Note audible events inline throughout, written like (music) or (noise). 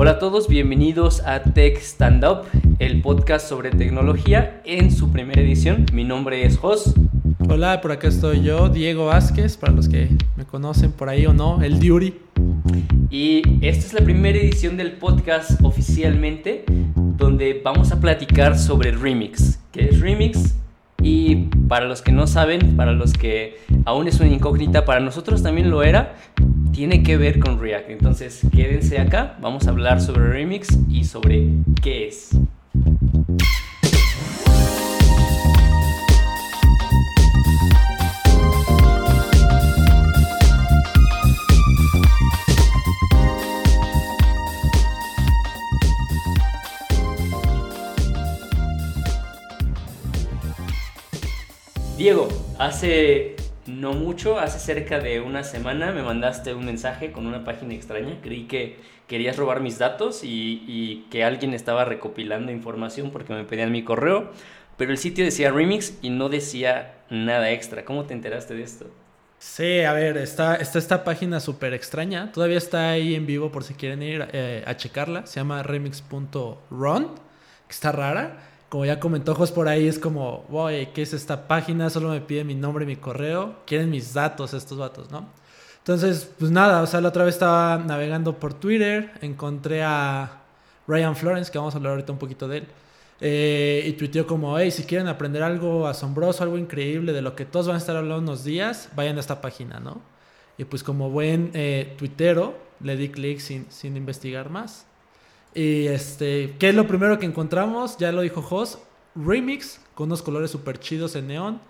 Hola a todos, bienvenidos a Tech Stand Up, el podcast sobre tecnología en su primera edición. Mi nombre es Jos. Hola, por acá estoy yo, Diego Vázquez, para los que me conocen por ahí o no, el Duty. Y esta es la primera edición del podcast oficialmente, donde vamos a platicar sobre Remix. ¿Qué es Remix? Y para los que no saben, para los que aún es una incógnita, para nosotros también lo era, tiene que ver con React. Entonces quédense acá, vamos a hablar sobre Remix y sobre qué es. Diego, hace no mucho, hace cerca de una semana me mandaste un mensaje con una página extraña. Creí que querías robar mis datos y, que alguien estaba recopilando información porque me pedían mi correo. Pero el sitio decía Remix y no decía nada extra. ¿Cómo te enteraste de esto? Sí, a ver, está, esta página súper extraña. Todavía está ahí en vivo por si quieren ir eh, a checarla. Se llama remix.run, que está rara como ya comentó Jos por ahí, es como, voy, ¿qué es esta página? Solo me pide mi nombre y mi correo. Quieren mis datos estos datos, ¿no? Entonces, pues nada, o sea, la otra vez estaba navegando por Twitter, encontré a Ryan Florence, que vamos a hablar ahorita un poquito de él, eh, y tuiteó como, hey, si quieren aprender algo asombroso, algo increíble de lo que todos van a estar hablando unos días, vayan a esta página, ¿no? Y pues como buen eh, tuitero, le di clic sin, sin investigar más. Y este, ¿qué es lo primero que encontramos? Ya lo dijo Jos, remix con unos colores super chidos en neón.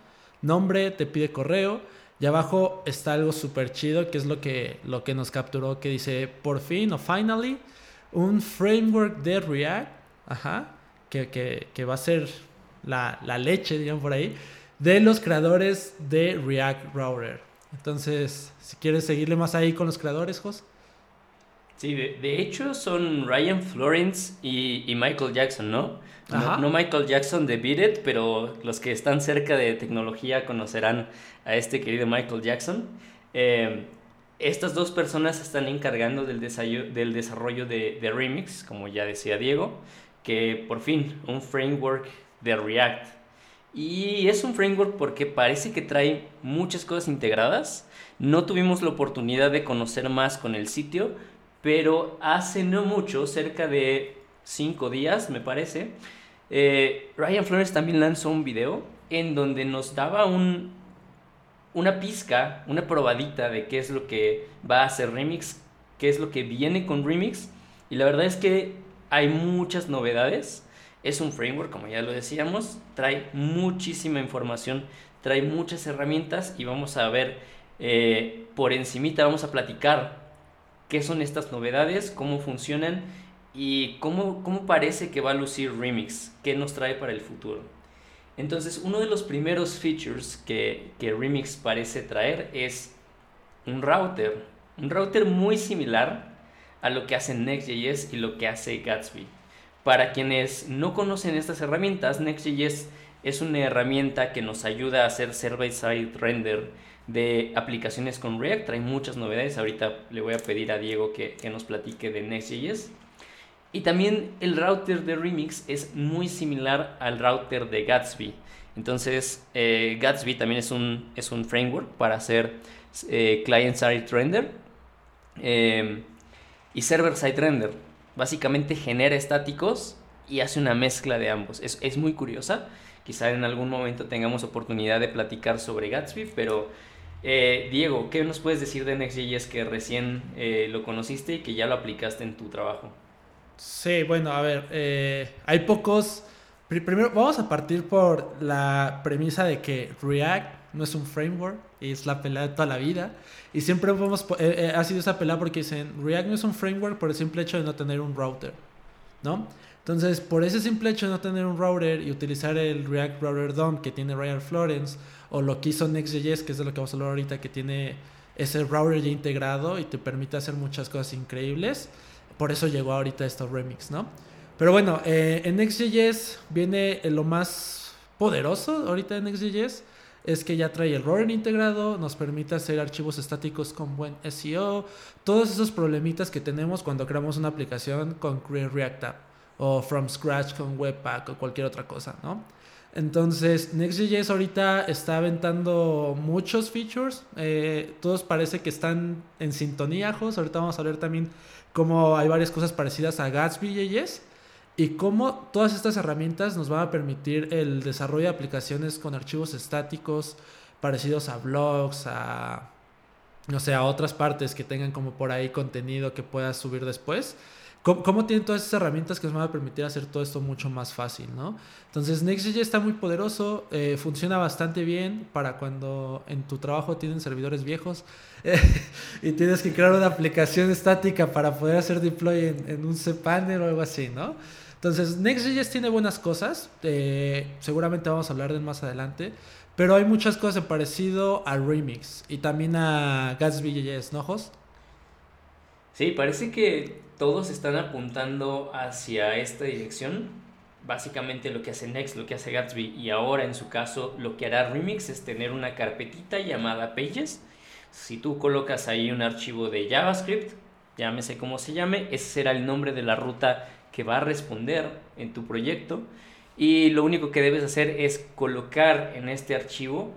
Nombre, te pide correo. Y abajo está algo súper chido, que es lo que, lo que nos capturó, que dice, por fin o finally, un framework de React, ajá, que, que, que va a ser la, la, leche, digamos por ahí, de los creadores de React Router. Entonces, si quieres seguirle más ahí con los creadores, Jos. Sí, de, hecho son Ryan Florence y, Michael Jackson, ¿no? ¿no? Michael Jackson de Beat It, pero los que están cerca de tecnología conocerán a este querido Michael Jackson. Eh, estas dos personas están encargando del, del desarrollo de, de, Remix, como ya decía Diego, que por fin un framework de React. Y es un framework porque parece que trae muchas cosas integradas. No tuvimos la oportunidad de conocer más con el sitio, pero hace no mucho, cerca de cinco días me parece, eh, Ryan Flores también lanzó un video en donde nos daba un, una pizca, una probadita de qué es lo que va a hacer Remix, qué es lo que viene con Remix. Y la verdad es que hay muchas novedades. Es un framework, como ya lo decíamos, trae muchísima información, trae muchas herramientas y vamos a ver eh, por encimita, vamos a platicar qué son estas novedades, cómo funcionan y cómo, cómo parece que va a lucir Remix, qué nos trae para el futuro. Entonces, uno de los primeros features que, que Remix parece traer es un router. Un router muy similar a lo que hace Next.js y lo que hace Gatsby. Para quienes no conocen estas herramientas, Next.js es una herramienta que nos ayuda a hacer server-side render de aplicaciones con React. Trae muchas novedades. Ahorita le voy a pedir a Diego que, nos platique de Next.js. Y también el router de Remix es muy similar al router de Gatsby. Entonces, eh, Gatsby también es un, es un framework para hacer eh, client-side render eh, y server-side render. Básicamente genera estáticos y hace una mezcla de ambos. Es, es muy curiosa. Quizá en algún momento tengamos oportunidad de platicar sobre Gatsby, pero eh, Diego, ¿qué nos puedes decir de Next.js que recién eh, lo conociste y que ya lo aplicaste en tu trabajo? Sí, bueno, a ver, eh, hay pocos... Primero, vamos a partir por la premisa de que React no es un framework, es la pelea de toda la vida. Y siempre hemos, ha sido esa pelea porque dicen, React no es un framework por el simple hecho de no tener un router, ¿no? Entonces, por ese simple hecho de no tener un router y utilizar el React Router DOM que tiene Ryan Florence, o lo que hizo Next.js, que es de lo que vamos a hablar ahorita, que tiene ese router ya integrado y te permite hacer muchas cosas increíbles. Por eso llegó ahorita esto Remix, ¿no? Pero bueno, eh, en Next.js viene lo más poderoso ahorita de Next.js. es que ya trae el roller integrado, nos permite hacer archivos estáticos con buen SEO, todos esos problemitas que tenemos cuando creamos una aplicación con Create React App o From Scratch con Webpack o cualquier otra cosa, ¿no? Entonces, Next.js ahorita está aventando muchos features. Eh, todos parece que están en sintonía, Jos. Ahorita vamos a ver también cómo hay varias cosas parecidas a Gatsby.js y cómo todas estas herramientas nos van a permitir el desarrollo de aplicaciones con archivos estáticos parecidos a blogs, a no sé, a otras partes que tengan como por ahí contenido que puedas subir después. ¿Cómo, tienen todas esas herramientas que nos van a permitir hacer todo esto mucho más fácil, ¿no? Entonces Next.js está muy poderoso, eh, funciona bastante bien para cuando en tu trabajo tienen servidores viejos (laughs) y tienes que crear una aplicación estática para poder hacer deploy en, un cPanel o algo así, ¿no? Entonces Next.js tiene buenas cosas, eh, seguramente vamos a hablar de más adelante, pero hay muchas cosas parecido a Remix y también a Gatsby.js, ¿no, Jos? Sí, parece que todos están apuntando hacia esta dirección. Básicamente lo que hace Next, lo que hace Gatsby y ahora en su caso lo que hará Remix es tener una carpetita llamada Pages. Si tú colocas ahí un archivo de JavaScript, llámese como se llame, ese será el nombre de la ruta que va a responder en tu proyecto. Y lo único que debes hacer es colocar en este archivo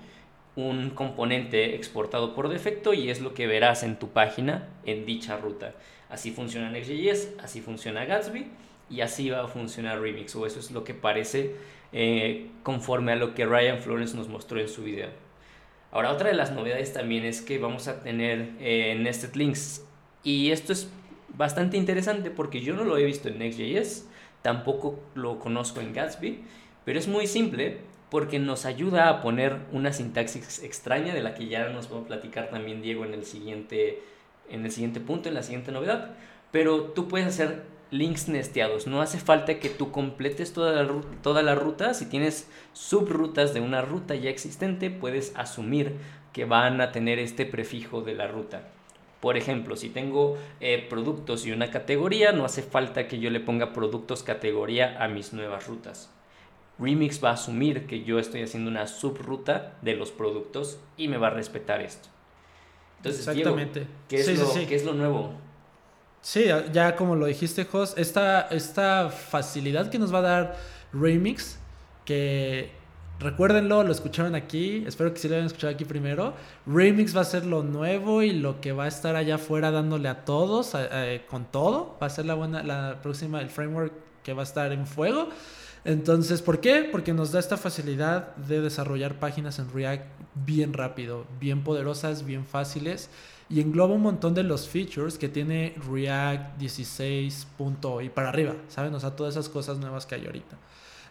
un componente exportado por defecto y es lo que verás en tu página en dicha ruta. Así funciona Next.js, así funciona Gatsby y así va a funcionar Remix, o eso es lo que parece eh, conforme a lo que Ryan Florence nos mostró en su video. Ahora, otra de las novedades también es que vamos a tener eh, Nested Links y esto es bastante interesante porque yo no lo he visto en Next.js, tampoco lo conozco en Gatsby, pero es muy simple porque nos ayuda a poner una sintaxis extraña de la que ya nos va a platicar también Diego en el siguiente en el siguiente punto, en la siguiente novedad. Pero tú puedes hacer links nesteados. No hace falta que tú completes toda la, ruta. Si tienes subrutas de una ruta ya existente, puedes asumir que van a tener este prefijo de la ruta. Por ejemplo, si tengo eh, productos y una categoría, no hace falta que yo le ponga productos categoría a mis nuevas rutas. Remix va a asumir que yo estoy haciendo una subruta de los productos y me va a respetar esto. Entonces, Exactamente. ¿qué, es lo, ¿qué es lo nuevo? Sí, ya como lo dijiste, Jos, esta, esta facilidad que nos va a dar Remix, que recuérdenlo, lo escucharon aquí, espero que sí lo hayan escuchado aquí primero. Remix va a ser lo nuevo y lo que va a estar allá afuera dándole a todos, con todo. Va a ser la buena, la próxima, el framework que va a estar en fuego. Entonces, ¿por qué? Porque nos da esta facilidad de desarrollar páginas en React bien rápido, bien poderosas, bien fáciles y engloba un montón de los features que tiene React 16. y para arriba, ¿saben? O sea, todas esas cosas nuevas que hay ahorita.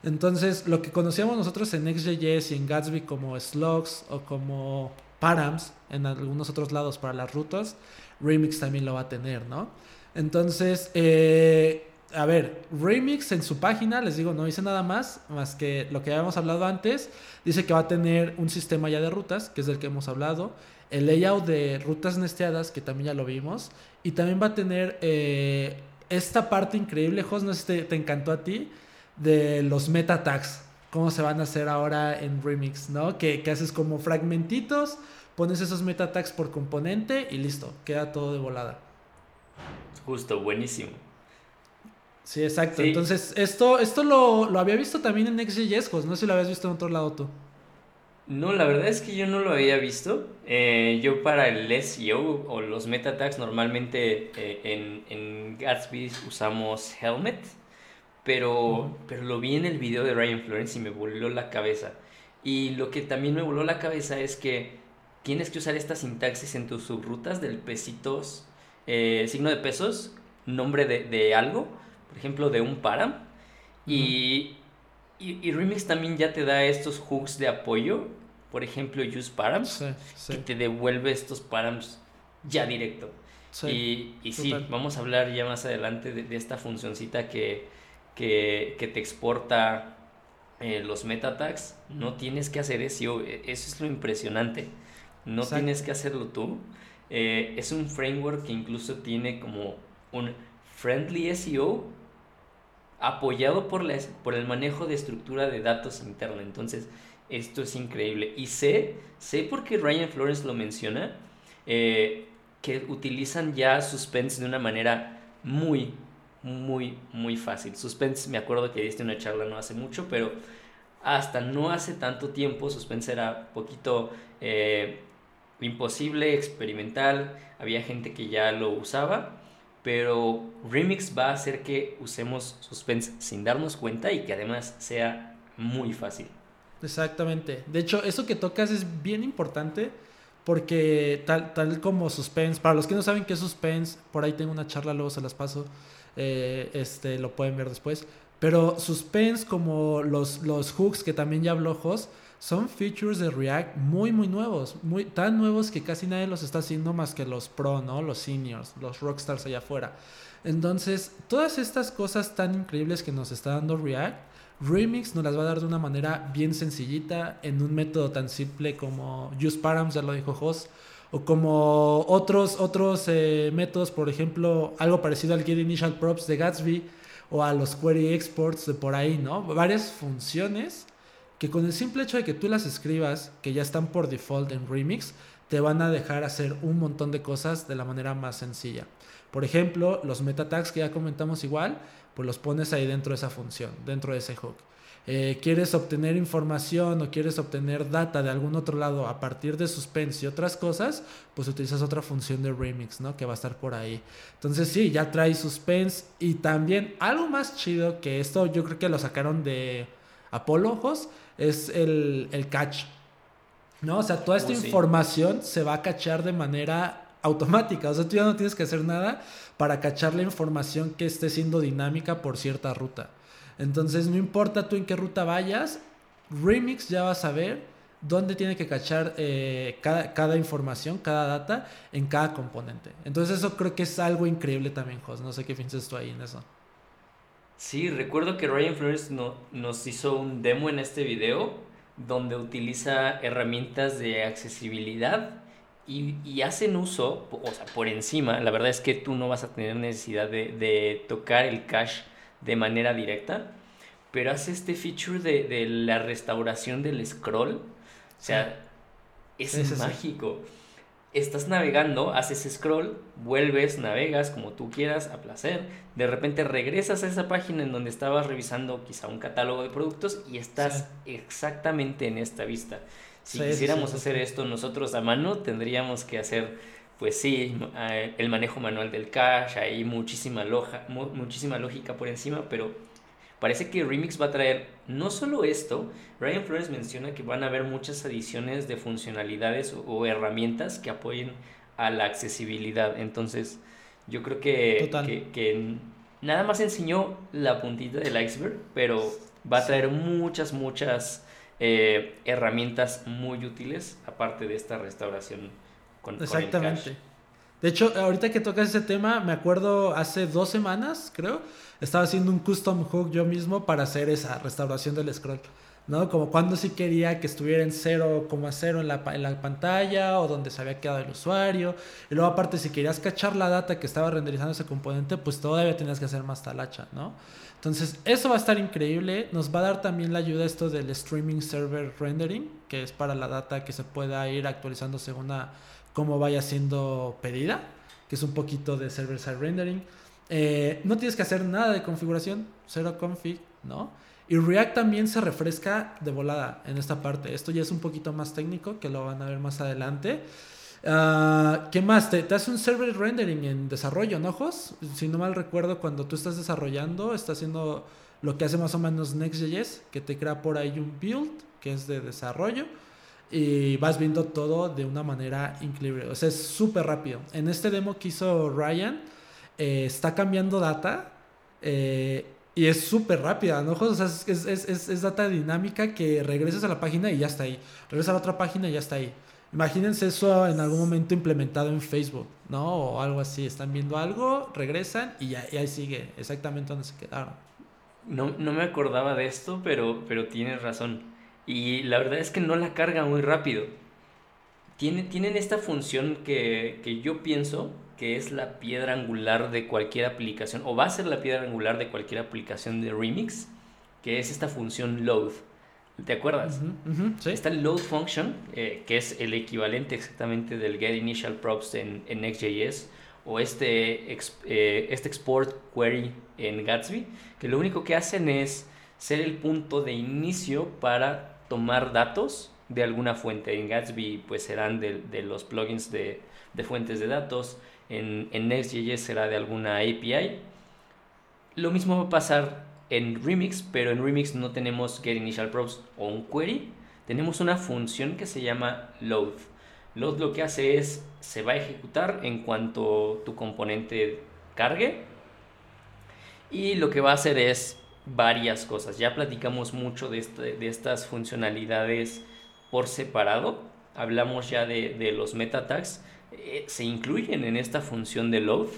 Entonces, lo que conocíamos nosotros en Next.js y en Gatsby como slugs o como params en algunos otros lados para las rutas, Remix también lo va a tener, ¿no? Entonces, eh, a ver, Remix en su página, les digo, no dice nada más, más que lo que habíamos hablado antes. Dice que va a tener un sistema ya de rutas, que es del que hemos hablado. El layout de rutas nesteadas, que también ya lo vimos. Y también va a tener eh, esta parte increíble, Jos, no sé si te, encantó a ti, de los meta tags. Cómo se van a hacer ahora en Remix, ¿no? Que, que haces como fragmentitos, pones esos meta tags por componente y listo, queda todo de volada. Justo, buenísimo. Sí, exacto. Entonces, esto, esto lo, había visto también en Next.js, no sé si lo habías visto en otro lado tú. No, la verdad es que yo no lo había visto. Eh, yo para el SEO o los meta tags normalmente eh, en, en, Gatsby usamos Helmet, pero, pero lo vi en el video de Ryan Florence y me voló la cabeza. Y lo que también me voló la cabeza es que tienes que usar esta sintaxis en tus subrutas del pesitos, eh, signo de pesos, nombre de, de algo por ejemplo, de un param. Y, y, Remix también ya te da estos hooks de apoyo. Por ejemplo, use params. Que te devuelve estos params ya directo. y, y sí, vamos a hablar ya más adelante de, esta funcioncita que, que, que te exporta eh, los meta tags. No tienes que hacer eso. E, eso es lo impresionante. No tienes que hacerlo tú. Eh, es un framework que incluso tiene como un friendly SEO apoyado por, el manejo de estructura de datos interna. Entonces, esto es increíble. Y sé, sé porque Ryan Flores lo menciona, eh, que utilizan ya Suspense de una manera muy, muy, muy fácil. Suspense, me acuerdo que diste una charla no hace mucho, pero hasta no hace tanto tiempo Suspense era poquito eh, imposible, experimental, había gente que ya lo usaba. Pero Remix va a hacer que usemos Suspense sin darnos cuenta y que además sea muy fácil. Exactamente. De hecho, eso que tocas es bien importante porque tal, tal como Suspense, para los que no saben qué es Suspense, por ahí tengo una charla, luego se las paso, eh, este, lo pueden ver después. Pero Suspense, como los, los hooks que también ya habló Jos, son features de React muy, muy nuevos, muy, tan nuevos que casi nadie los está haciendo más que los pro, ¿no? Los seniors, los rockstars allá afuera. Entonces, todas estas cosas tan increíbles que nos está dando React, Remix nos las va a dar de una manera bien sencillita, en un método tan simple como Use Params, ya lo dijo Jos, o como otros, otros eh, métodos, por ejemplo, algo parecido al Get Initial Props de Gatsby o a los Query Exports de por ahí, ¿no? Varias funciones que con el simple hecho de que tú las escribas, que ya están por default en Remix, te van a dejar hacer un montón de cosas de la manera más sencilla. Por ejemplo, los meta tags que ya comentamos igual, pues los pones ahí dentro de esa función, dentro de ese hook. Eh, quieres obtener información o quieres obtener data de algún otro lado a partir de suspense y otras cosas, pues utilizas otra función de remix, ¿no? Que va a estar por ahí. Entonces sí, ya trae suspense y también algo más chido que esto yo creo que lo sacaron de Apollo Ojos es el, el catch. ¿No? O sea, toda esta oh, información se va a cachar de manera automática. O sea, tú ya no tienes que hacer nada para cachar la información que esté siendo dinámica por cierta ruta. Entonces, no importa tú en qué ruta vayas, Remix ya va a saber dónde tiene que cachar eh, cada, información, cada data en cada componente. Entonces, eso creo que es algo increíble también, Jos. No sé qué piensas tú ahí en eso. Sí, recuerdo que Ryan Flores no, nos hizo un demo en este video donde utiliza herramientas de accesibilidad y, hacen uso, o sea, por encima, la verdad es que tú no vas a tener necesidad de, tocar el cache de manera directa, pero hace este feature de, la restauración del scroll, o sea, es mágico. Estás navegando, haces scroll, vuelves, navegas como tú quieras, a placer. De repente regresas a esa página en donde estabas revisando quizá un catálogo de productos y estás exactamente en esta vista. Si quisiéramos hacer esto nosotros a mano, tendríamos que hacer, pues sí, eh, el manejo manual del cache, hay muchísima, loja, muchísima lógica por encima, pero parece que Remix va a traer no solo esto, Ryan Flores menciona que van a haber muchas adiciones de funcionalidades o, herramientas que apoyen a la accesibilidad. Entonces, yo creo que, que, que, nada más enseñó la puntita del iceberg, pero va a traer muchas, muchas eh, herramientas muy útiles, aparte de esta restauración con, Exactamente. De hecho, ahorita que tocas ese tema, me acuerdo hace dos semanas, creo, estaba haciendo un custom hook yo mismo para hacer esa restauración del scroll. ¿no? Como cuando sí quería que estuviera en 0,0 en la, en la pantalla o donde se había quedado el usuario. Y luego aparte si querías cachar la data que estaba renderizando ese componente, pues todavía tenías que hacer más talacha, ¿no? Entonces, eso va a estar increíble. Nos va a dar también la ayuda esto del streaming server rendering, que es para la data que se pueda ir actualizando según a cómo vaya siendo pedida, que es un poquito de server side rendering. Eh, no tienes que hacer nada de configuración, cero config, ¿no? Y React también se refresca de volada en esta parte. Esto ya es un poquito más técnico, que lo van a ver más adelante. Uh, ¿Qué más? Te, hace un server rendering en desarrollo, ¿no, Jos? Si no mal recuerdo, cuando tú estás desarrollando, está haciendo lo que hace más o menos Next.js, que te crea por ahí un build, que es de desarrollo, y vas viendo todo de una manera increíble. O sea, es súper rápido. En este demo que hizo Ryan, eh, está cambiando data eh, y es súper rápida, ¿no? O sea, es, es, es, es, data dinámica que regresas a la página y ya está ahí. Regresas a la otra página y ya está ahí. Imagínense eso en algún momento implementado en Facebook, ¿no? O algo así. Están viendo algo, regresan y, ya, ahí sigue exactamente donde se quedaron. No, no me acordaba de esto, pero, pero tienes razón. Y la verdad es que no la carga muy rápido. Tiene, tienen esta función que, que yo pienso que es la piedra angular de cualquier aplicación, o va a ser la piedra angular de cualquier aplicación de Remix, que es esta función load. ¿Te acuerdas? Está el load function, eh, que es el equivalente exactamente del get initial props en, en Next.js, o este, eh, este export query en Gatsby, que lo único que hacen es ser el punto de inicio para tomar datos de alguna fuente. En Gatsby pues serán de, los plugins de, de, fuentes de datos, en, en Next.js será de alguna API. Lo mismo va a pasar en Remix, pero en Remix no tenemos getInitialProps o un query, tenemos una función que se llama load. Load lo que hace es, se va a ejecutar en cuanto tu componente cargue y lo que va a hacer es varias cosas. Ya platicamos mucho de, este, de estas funcionalidades por separado. Hablamos ya de, los meta tags. Eh, se incluyen en esta función de load.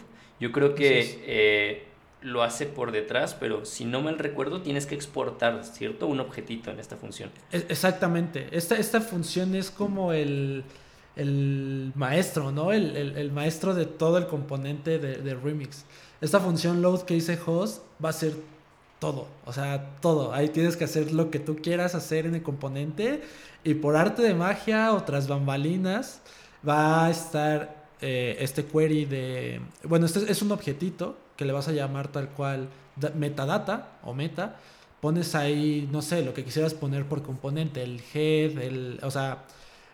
Yo creo que lo hace por detrás, pero si no mal recuerdo, tienes que exportar, ¿cierto? Un objetito en esta función. Exactamente. Esta, esta función es como el, el maestro, ¿no? El, el, maestro de todo el componente de, de, Remix. Esta función load que dice host va a ser todo, o sea, todo. Ahí tienes que hacer lo que tú quieras hacer en el componente y por arte de magia o tras bambalinas va a estar eh, este query de... Bueno, este es un objetito que le vas a llamar tal cual metadata o meta, pones ahí, no sé, lo que quisieras poner por componente, el head, el, o sea,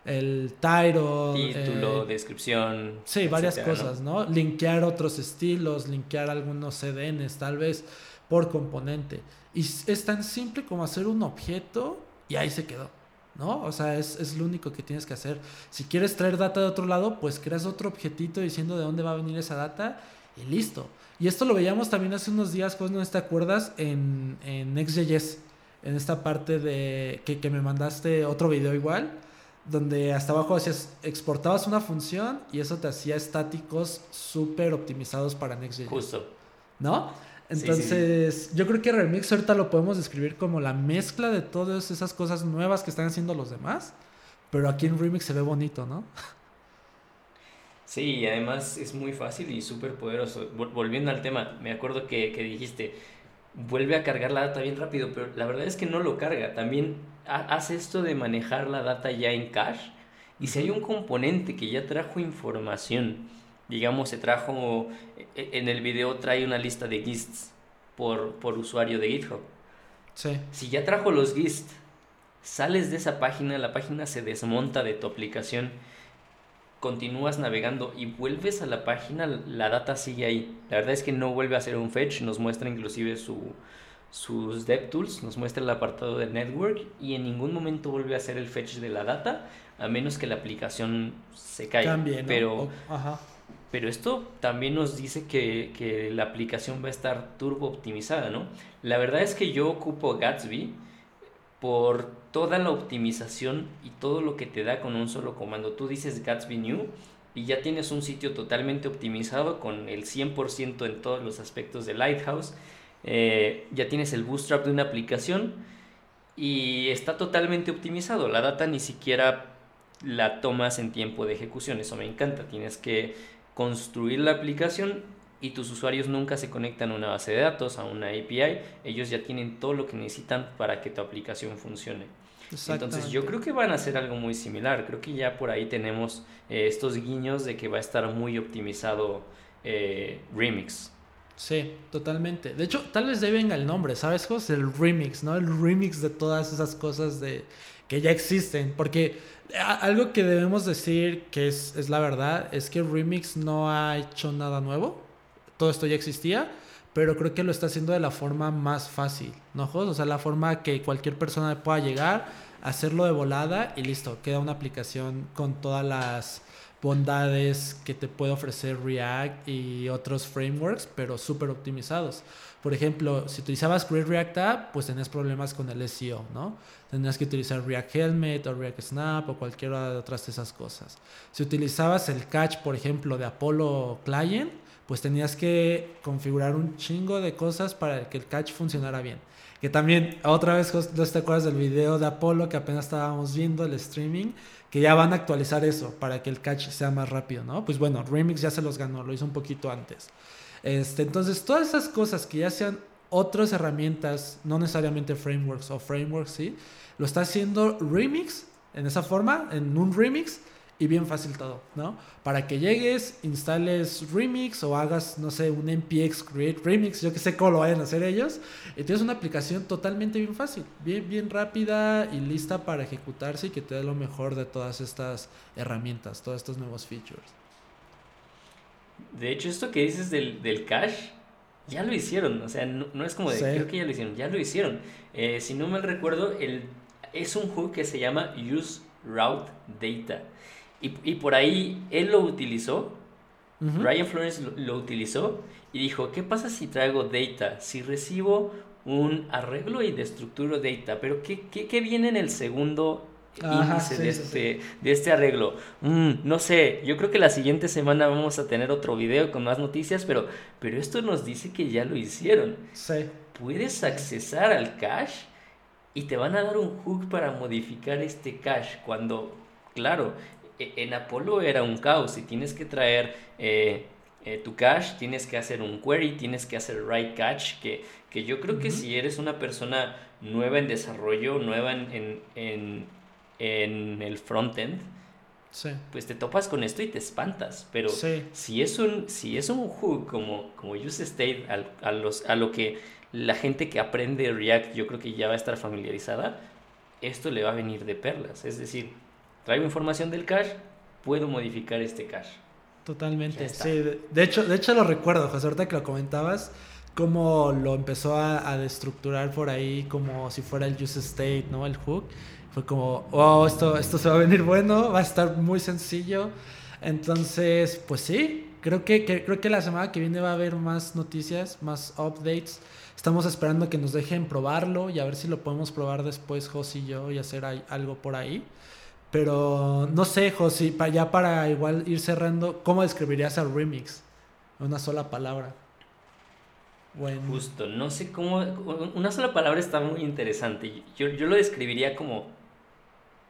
el title. Título, eh, descripción. Sí, varias cosas, ¿no? Linkear otros estilos, linkear algunos CDNs, tal vez, por componente. Y es tan simple como hacer un objeto y ahí se quedó. ¿no? O sea, es, es, lo único que tienes que hacer. Si quieres traer data de otro lado, pues creas otro objetito diciendo de dónde va a venir esa data y listo. Y esto lo veíamos también hace unos días, pues no te acuerdas, en, en Next.js, en esta parte de que, que, me mandaste otro video igual, donde hasta abajo hacías, exportabas una función y eso te hacía estáticos súper optimizados para Next.js. Justo. ¿No? Entonces, yo creo que Remix ahorita lo podemos describir como la mezcla de todas esas cosas nuevas que están haciendo los demás, pero aquí en Remix se ve bonito, ¿no? Sí, además es muy fácil y súper poderoso. Volviendo al tema, me acuerdo que, dijiste, vuelve a cargar la data bien rápido, pero la verdad es que no lo carga. También hace esto de manejar la data ya en cache. Y si hay un componente que ya trajo información, digamos, se trajo, e, en el video trae una lista de gists por, por usuario de GitHub. Sí. Si ya trajo los gists, sales de esa página, la página se desmonta de tu aplicación continúas navegando y vuelves a la página, la data sigue ahí. La verdad es que no vuelve a hacer un fetch, nos muestra inclusive su, sus DevTools, nos muestra el apartado de network y en ningún momento vuelve a hacer el fetch de la data, a menos que la aplicación se caiga. pero, pero esto también nos dice que, que la aplicación va a estar turbo optimizada, ¿no? La verdad es que yo ocupo Gatsby por toda la optimización y todo lo que te da con un solo comando. Tú dices Gatsby New y ya tienes un sitio totalmente optimizado con el 100% en todos los aspectos de Lighthouse. Eh, ya tienes el bootstrap de una aplicación y está totalmente optimizado. La data ni siquiera la tomas en tiempo de ejecución. Eso me encanta. Tienes que construir la aplicación y tus usuarios nunca se conectan a una base de datos, a una API, ellos ya tienen todo lo que necesitan para que tu aplicación funcione. Entonces yo creo que van a hacer algo muy similar, creo que ya por ahí tenemos eh, estos guiños de que va a estar muy optimizado eh, Remix. Sí, totalmente. De hecho, tal vez deben el nombre, ¿sabes, José? El remix, ¿no? El remix de todas esas cosas de que ya existen. Porque algo que debemos decir que es, es la verdad es que Remix no ha hecho nada nuevo todo esto ya existía, pero creo que lo está haciendo de la forma más fácil, ¿no, O sea, la forma que cualquier persona pueda llegar, hacerlo de volada y listo, queda una aplicación con todas las bondades que te puede ofrecer React y otros frameworks, pero súper optimizados. Por ejemplo, si utilizabas Great React App, pues tenías problemas con el SEO, ¿no? Tenías que utilizar React Helmet o React Snap o cualquiera de otras de esas cosas. Si utilizabas el catch, por ejemplo, de Apollo Client, pues tenías que configurar un chingo de cosas para que el catch funcionara bien. Que también, otra vez, ¿no te acuerdas del video de Apolo que apenas estábamos viendo, el streaming? Que ya van a actualizar eso para que el catch sea más rápido, ¿no? Pues bueno, Remix ya se los ganó, lo hizo un poquito antes. Este, entonces, todas esas cosas que ya se han otras herramientas, no necesariamente frameworks o frameworks, sí, lo está haciendo Remix en esa forma, en un remix y bien fácil todo, ¿no? Para que llegues, instales Remix o hagas, no sé, un NPX Create Remix, yo que sé cómo lo vayan a hacer ellos, y tienes una aplicación totalmente bien fácil, bien, bien rápida y lista para ejecutarse y que te dé lo mejor de todas estas herramientas, todos estos nuevos features. De hecho, esto que dices del, del cache, ya lo hicieron, o sea, no, es como de, creo que ya lo hicieron, ya lo hicieron. Eh, si no mal recuerdo, el, es un hook que se llama Use Route Data. Y, por ahí él lo utilizó, Ryan Flores lo, utilizó y dijo, ¿qué pasa si traigo data? Si recibo un arreglo y destructuro data, pero ¿qué, qué, viene en el segundo índice de, este, de este arreglo? Mm, no sé, yo creo que la siguiente semana vamos a tener otro video con más noticias, pero, pero esto nos dice que ya lo hicieron. Puedes accesar al cache y te van a dar un hook para modificar este cache cuando, claro, e, en Apollo era un caos y tienes que traer eh, eh, tu cache, tienes que hacer un query, tienes que hacer write catch, que, que yo creo que si eres una persona nueva en desarrollo, nueva en, en, en, el frontend, pues te topas con esto y te espantas. Pero si, es un, si es un hook como, como use state a, los, a lo que la gente que aprende React yo creo que ya va a estar familiarizada, esto le va a venir de perlas. Es decir, traigo información del cache, puedo modificar este cache. Totalmente, sí. De hecho, de hecho lo recuerdo, José, ahorita que lo comentabas, cómo lo empezó a, a destructurar por ahí como si fuera el use state, ¿no? El hook. Fue como, oh, esto, esto se va a venir bueno, va a estar muy sencillo. Entonces, pues sí, creo que, creo que la semana que viene va a haber más noticias, más updates. Estamos esperando que nos dejen probarlo y a ver si lo podemos probar después, José y yo, y hacer algo por ahí. Pero no sé, José, para ya para igual ir cerrando, ¿cómo describirías al remix? Una sola palabra. Bueno. Justo, no sé cómo. Una sola palabra está muy interesante. Yo, yo lo describiría como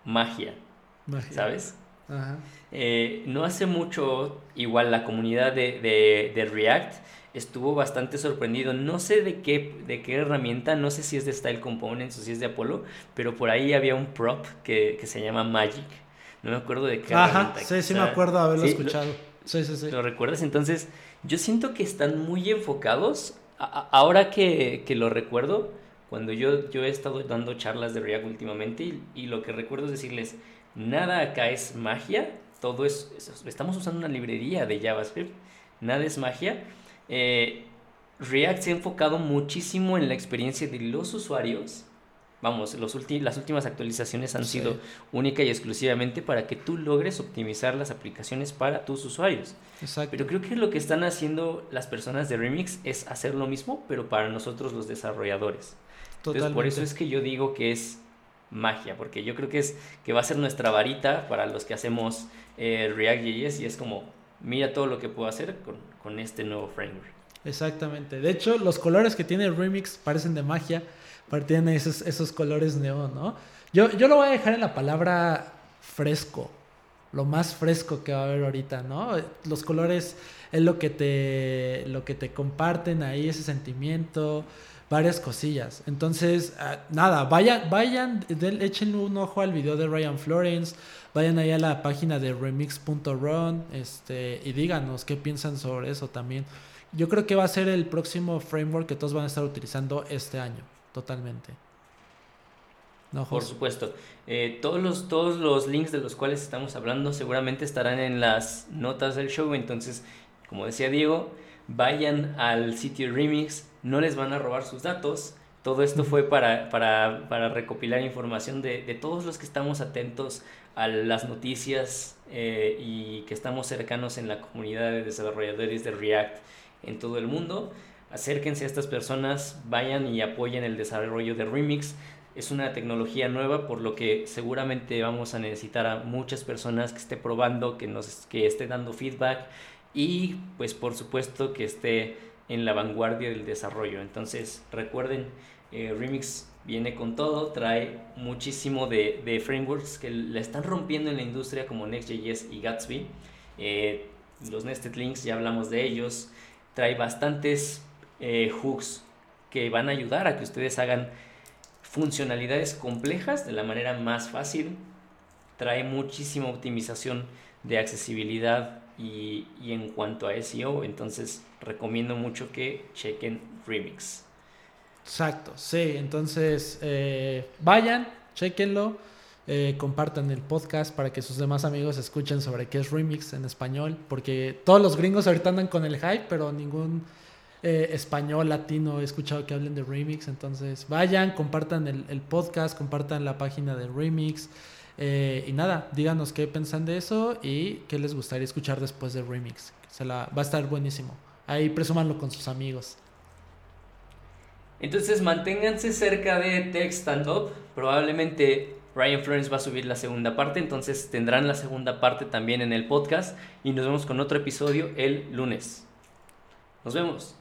magia. magia. ¿Sabes? Ajá. Eh, no hace mucho, igual la comunidad de, de, de React estuvo bastante sorprendido. No sé de qué, de qué herramienta, no sé si es de Style Components o si es de Apollo, pero por ahí había un prop que, que se llama Magic. No me acuerdo de qué Ajá, sí, sí me acuerdo haberlo escuchado. sí, sí, sí. ¿Lo recuerdas? Entonces, yo siento que están muy enfocados. Ahora que, que, lo recuerdo, cuando yo, yo he estado dando charlas de React últimamente y, lo que recuerdo es decirles, nada acá es magia, todo es, estamos usando una librería de JavaScript, nada es magia eh, React se ha enfocado muchísimo en la experiencia de los usuarios. Vamos, los las últimas actualizaciones han sido única y exclusivamente para que tú logres optimizar las aplicaciones para tus usuarios. Exacto. Pero creo que lo que están haciendo las personas de Remix es hacer lo mismo, pero para nosotros los desarrolladores. Entonces, por eso es que yo digo que es magia, porque yo creo que es que va a ser nuestra varita para los que hacemos eh, React.js y es como, mira todo lo que puedo hacer con, con este nuevo framework. Exactamente. De hecho, los colores que tiene remix parecen de magia. Tienen esos, esos colores neón, ¿no? Yo, yo lo voy a dejar en la palabra fresco. Lo más fresco que va a haber ahorita, ¿no? Los colores es lo que te, lo que te comparten ahí, ese sentimiento, varias cosillas. Entonces, ah, nada, vayan, vayan, echen un ojo al video de Ryan Florence vayan ahí a la página de remix.run este, y díganos qué piensan sobre eso también. Yo creo que va a ser el próximo framework que todos van a estar utilizando este año, totalmente. No, Por supuesto. Eh, todos, los, todos los links de los cuales estamos hablando seguramente estarán en las notas del show. Entonces, como decía Diego, vayan al sitio Remix, no les van a robar sus datos. Todo esto fue para, para, para recopilar información de, de, todos los que estamos atentos a las noticias eh, y que estamos cercanos en la comunidad de desarrolladores de React en todo el mundo. Acérquense a estas personas, vayan y apoyen el desarrollo de Remix. Es una tecnología nueva, por lo que seguramente vamos a necesitar a muchas personas que esté probando, que nos que esté dando feedback y pues por supuesto que esté en la vanguardia del desarrollo. Entonces recuerden, eh, Remix viene con todo, trae muchísimo de, frameworks que le están rompiendo en la industria como Next.js y Gatsby. Eh, los Nested Links ya hablamos de ellos. Trae bastantes eh, hooks que van a ayudar a que ustedes hagan funcionalidades complejas de la manera más fácil. Trae muchísima optimización de accesibilidad y, en cuanto a SEO, entonces recomiendo mucho que chequen Remix. Exacto, sí, entonces eh, vayan, chequenlo, eh, compartan el podcast para que sus demás amigos escuchen sobre qué es Remix en español, porque todos los gringos ahorita andan con el hype, pero ningún eh, español, latino, he escuchado que hablen de remix. Entonces, vayan, compartan el, podcast, compartan la página de remix. Eh, y nada, díganos qué piensan de eso y qué les gustaría escuchar después de remix. Se la, va a estar buenísimo. Ahí presúmanlo con sus amigos. Entonces manténganse cerca de Tech Stand Up. Probablemente Ryan Florence va a subir la segunda parte, entonces tendrán la segunda parte también en el podcast y nos vemos con otro episodio el lunes. Nos vemos.